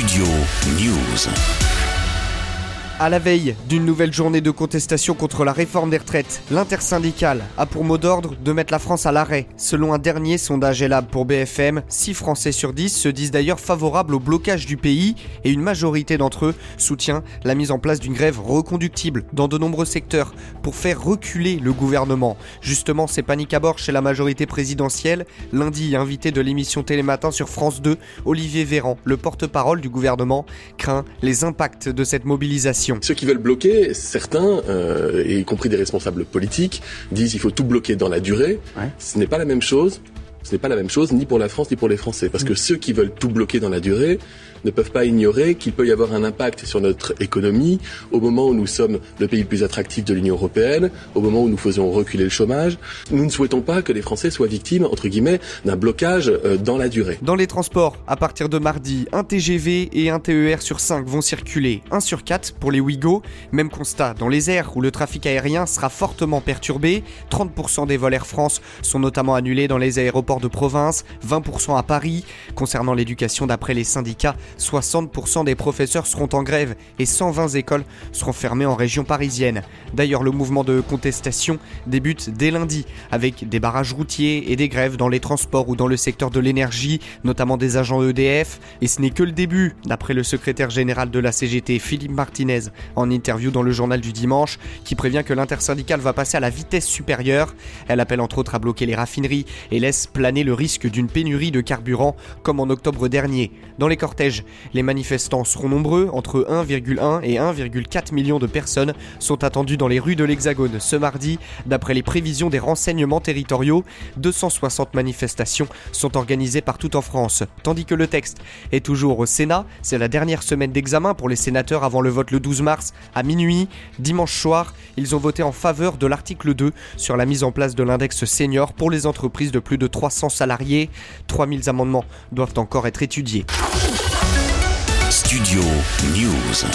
Studio News. À la veille d'une nouvelle journée de contestation contre la réforme des retraites, l'intersyndicale a pour mot d'ordre de mettre la France à l'arrêt. Selon un dernier sondage Elab pour BFM, 6 Français sur 10 se disent d'ailleurs favorables au blocage du pays et une majorité d'entre eux soutient la mise en place d'une grève reconductible dans de nombreux secteurs pour faire reculer le gouvernement. Justement, c'est panique à bord chez la majorité présidentielle. Lundi, invité de l'émission Télématin sur France 2, Olivier Véran, le porte-parole du gouvernement, craint les impacts de cette mobilisation. Ceux qui veulent bloquer, certains, euh, y compris des responsables politiques, disent qu'il faut tout bloquer dans la durée. Ce n'est pas la même chose. Ce n'est pas la même chose ni pour la France ni pour les Français. Parce que mm. ceux qui veulent tout bloquer dans la durée ne peuvent pas ignorer qu'il peut y avoir un impact sur notre économie au moment où nous sommes le pays le plus attractif de l'Union européenne, au moment où nous faisons reculer le chômage. Nous ne souhaitons pas que les Français soient victimes, entre guillemets, d'un blocage euh, dans la durée. Dans les transports, à partir de mardi, un TGV et un TER sur 5 vont circuler, 1 sur 4 pour les Ouigo. Même constat dans les airs où le trafic aérien sera fortement perturbé. 30% des vols Air France sont notamment annulés dans les aéroports de province, 20% à Paris. Concernant l'éducation, d'après les syndicats, 60% des professeurs seront en grève et 120 écoles seront fermées en région parisienne. D'ailleurs, le mouvement de contestation débute dès lundi avec des barrages routiers et des grèves dans les transports ou dans le secteur de l'énergie, notamment des agents EDF. Et ce n'est que le début, d'après le secrétaire général de la CGT, Philippe Martinez, en interview dans le journal du dimanche, qui prévient que l'intersyndicale va passer à la vitesse supérieure. Elle appelle entre autres à bloquer les raffineries et laisse planer le risque d'une pénurie de carburant, comme en octobre dernier. Dans les cortèges, les manifestants seront nombreux, entre 1,1 et 1,4 millions de personnes sont attendues dans les rues de l'Hexagone ce mardi. D'après les prévisions des renseignements territoriaux, 260 manifestations sont organisées partout en France. Tandis que le texte est toujours au Sénat, c'est la dernière semaine d'examen pour les sénateurs avant le vote le 12 mars à minuit. Dimanche soir, ils ont voté en faveur de l'article 2 sur la mise en place de l'index senior pour les entreprises de plus de 300 salariés. 3000 amendements doivent encore être étudiés. Studio News.